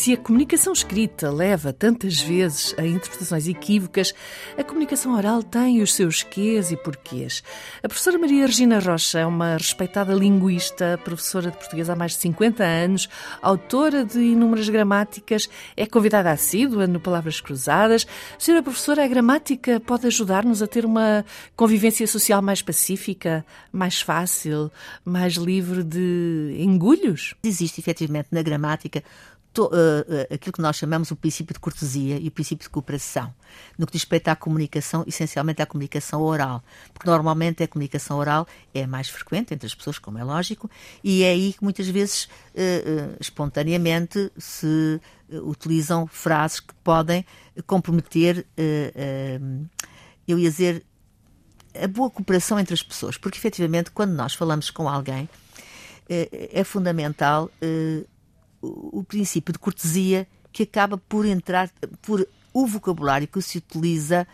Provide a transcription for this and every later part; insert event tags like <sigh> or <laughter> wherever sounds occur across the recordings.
Se a comunicação escrita leva tantas vezes a interpretações equívocas, a comunicação oral tem os seus quês e porquês. A professora Maria Regina Rocha é uma respeitada linguista, professora de português há mais de 50 anos, autora de inúmeras gramáticas, é convidada assídua no Palavras Cruzadas. Senhora professora, a gramática pode ajudar-nos a ter uma convivência social mais pacífica, mais fácil, mais livre de engulhos? Existe efetivamente na gramática to, uh, uh, aquilo que nós chamamos o princípio de cortesia e o princípio de cooperação, no que diz respeito à comunicação, essencialmente à comunicação oral, porque normalmente a comunicação oral é mais frequente entre as pessoas, como é lógico, e é aí que muitas vezes, uh, espontaneamente, se utilizam frases que podem comprometer, eu ia dizer, a boa cooperação entre as pessoas, porque efetivamente, quando nós falamos com alguém, é fundamental o princípio de cortesia que acaba por entrar, por o vocabulário que se utiliza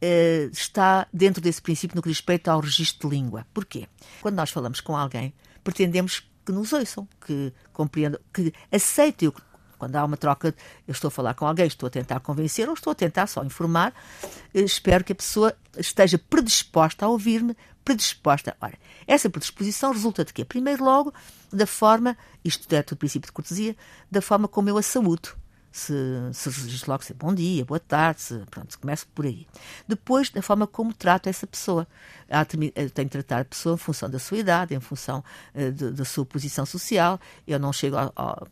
eh, está dentro desse princípio no que diz respeito ao registro de língua. Porquê? Quando nós falamos com alguém, pretendemos que nos ouçam, que compreendam, que aceitem o quando há uma troca, eu estou a falar com alguém, estou a tentar convencer ou estou a tentar só informar, espero que a pessoa esteja predisposta a ouvir-me, predisposta. Ora, essa predisposição resulta de quê? Primeiro, logo, da forma, isto é o princípio de cortesia, da forma como eu a saúdo se, se registra logo se é bom dia, boa tarde, se, pronto, começa por aí. Depois, da forma como trato essa pessoa. Eu tenho que tratar a pessoa em função da sua idade, em função uh, de, da sua posição social. Eu não chego ao. ao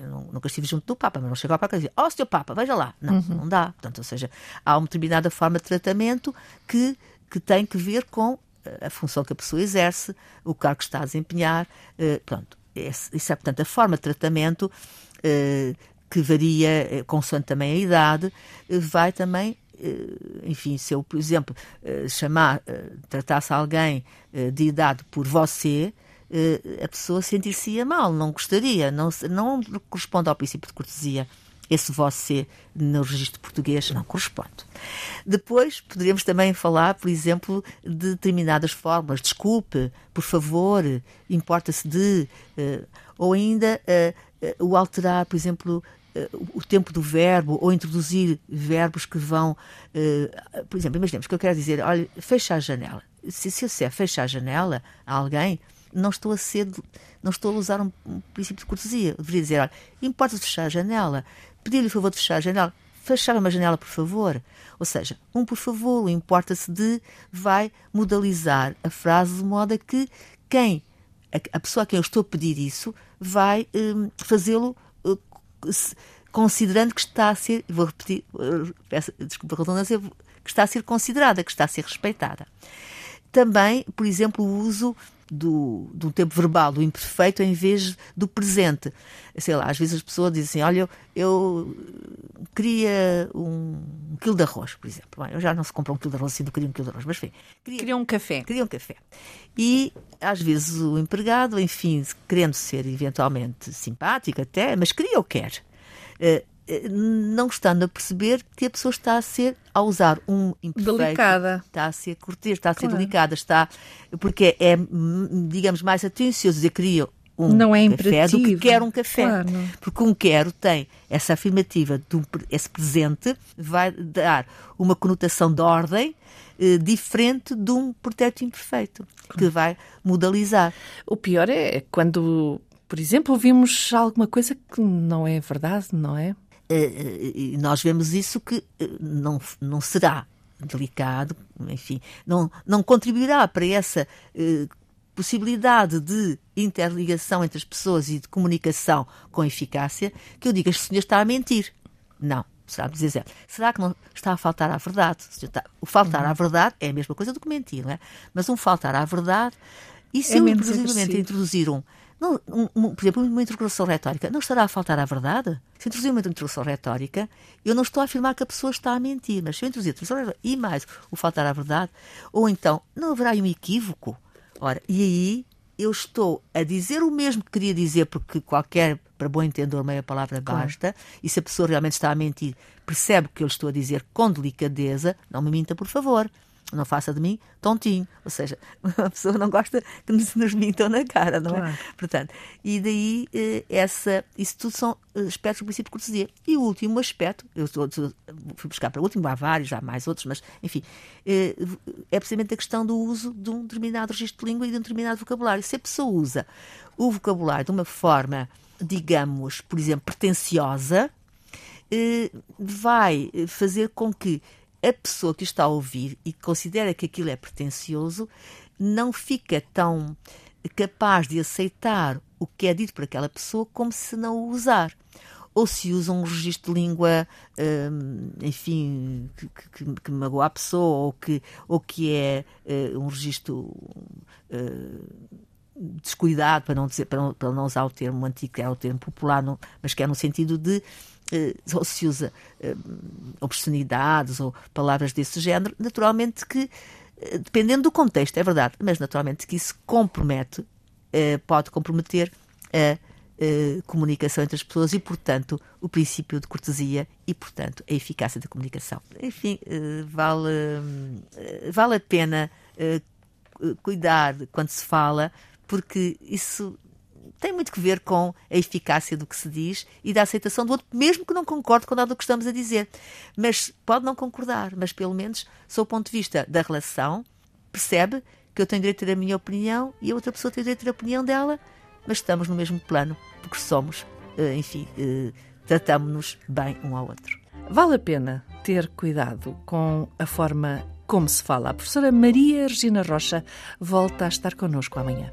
eu não, nunca estive junto do Papa, mas não chego ao Papa e dizer, ó, oh, senhor Papa, veja lá. Não, uhum. não dá. Portanto, ou seja, há uma determinada forma de tratamento que, que tem que ver com eh, a função que a pessoa exerce, o cargo que está a desempenhar. Uh, pronto. Isso é, portanto, a forma de tratamento uh, que varia eh, consoante também a idade, eh, vai também eh, enfim, se eu, por exemplo, chamar, tratasse alguém de idade por você, a pessoa sentir-se mal, não gostaria, não, não corresponde ao princípio de cortesia. Esse você no registro português não corresponde. Depois poderíamos também falar, por exemplo, de determinadas formas. Desculpe, por favor, importa-se de. Ou ainda o alterar, por exemplo, o tempo do verbo ou introduzir verbos que vão. Uh, por exemplo, imaginemos que eu quero dizer, olha, fecha a janela. Se, se eu disser fecha a janela a alguém, não estou a ser, não estou a usar um, um princípio de cortesia. Eu deveria dizer, olha, importa fechar a janela, pedir-lhe o favor de fechar a janela, fechar uma janela, por favor. Ou seja, um por favor, o importa-se de vai modalizar a frase de modo a que quem, a, a pessoa a quem eu estou a pedir isso, vai um, fazê-lo considerando que está a ser, vou repetir, peço, desculpa a redundância, que está a ser considerada, que está a ser respeitada. Também, por exemplo, o uso do, do tempo verbal, do imperfeito, em vez do presente. Sei lá, às vezes as pessoas dizem assim, olha, eu, eu queria um, um, quilo de arroz, por exemplo. Bem, eu já não se compra um quilo de arroz assim, não queria um quilo de arroz, mas enfim. Queria, queria um café. Queria um café. E, às vezes, o empregado, enfim, querendo ser eventualmente simpático até, mas queria ou quer. Uh, não estando a perceber que a pessoa está a ser, a usar um imperfeito, delicada. está a ser cortês, está a ser claro. delicada, está, porque é, digamos, mais atencioso dizer queria um não é café do que quer um café. Claro. Porque um quero tem essa afirmativa, de um, esse presente vai dar uma conotação de ordem eh, diferente de um pretérito imperfeito, que vai modalizar. O pior é quando, por exemplo, ouvimos alguma coisa que não é verdade, não é? E nós vemos isso que eh, não, não será delicado, enfim, não, não contribuirá para essa eh, possibilidade de interligação entre as pessoas e de comunicação com eficácia, que eu diga, este senhor está a mentir. Não. Será dizer, será que não está a faltar à verdade? O faltar à uhum. verdade é a mesma coisa do que mentir, não é? Mas um faltar à verdade, e se é eu, inclusivamente, introduzir um, não, um, um, por exemplo, uma interrogação retórica, não estará a faltar à verdade? Se introduzir uma interrogação retórica, eu não estou a afirmar que a pessoa está a mentir, mas se eu introduzir a interrogação retórica e mais o faltar à verdade, ou então não haverá um equívoco, Ora, e aí eu estou a dizer o mesmo que queria dizer, porque qualquer, para bom entendedor, meia palavra basta, claro. e se a pessoa realmente está a mentir, percebe o que eu estou a dizer com delicadeza, não me minta, por favor não faça de mim tontinho. Ou seja, <laughs> a pessoa não gosta que nos, nos mintam na cara, não é? claro. é? Portanto, e daí eh, essa, isso tudo são aspectos do princípio de cortesia. E o último aspecto, eu estou, fui buscar para o último, há vários, há mais outros, mas enfim, eh, é precisamente a questão do uso de um determinado registro de língua e de um determinado vocabulário. Se a pessoa usa o vocabulário de uma forma, digamos, por exemplo, pretenciosa, eh, vai fazer com que a pessoa que está a ouvir e considera que aquilo é pretencioso não fica tão capaz de aceitar o que é dito por aquela pessoa como se não o usar. Ou se usa um registro de língua, hum, enfim, que, que, que, magoa a pessoa, ou que, ou que é uh, um registro uh, descuidado, para não, dizer, para não, para não usar o termo antigo, que é o termo popular, mas que é no sentido de ou se usa eh, obscenidades ou palavras desse género, naturalmente que, eh, dependendo do contexto, é verdade, mas naturalmente que isso compromete, pode comprometer a comunicação entre as pessoas e, portanto, o princípio de cortesia e, portanto, a eficácia da comunicação. Enfim, vale, vale a pena cuidar quando se fala, porque isso tem muito que ver com a eficácia do que se diz e da aceitação do outro, mesmo que não concorde com nada do que estamos a dizer. Mas pode não concordar, mas pelo menos, sob o ponto de vista da relação, percebe que eu tenho direito a ter a minha opinião e a outra pessoa tem direito a ter a opinião dela, mas estamos no mesmo plano, porque somos, eh, enfim, eh, tratamos-nos bem um ao outro. Vale a pena ter cuidado com a forma como se fala. A professora Maria Regina Rocha volta a estar connosco amanhã.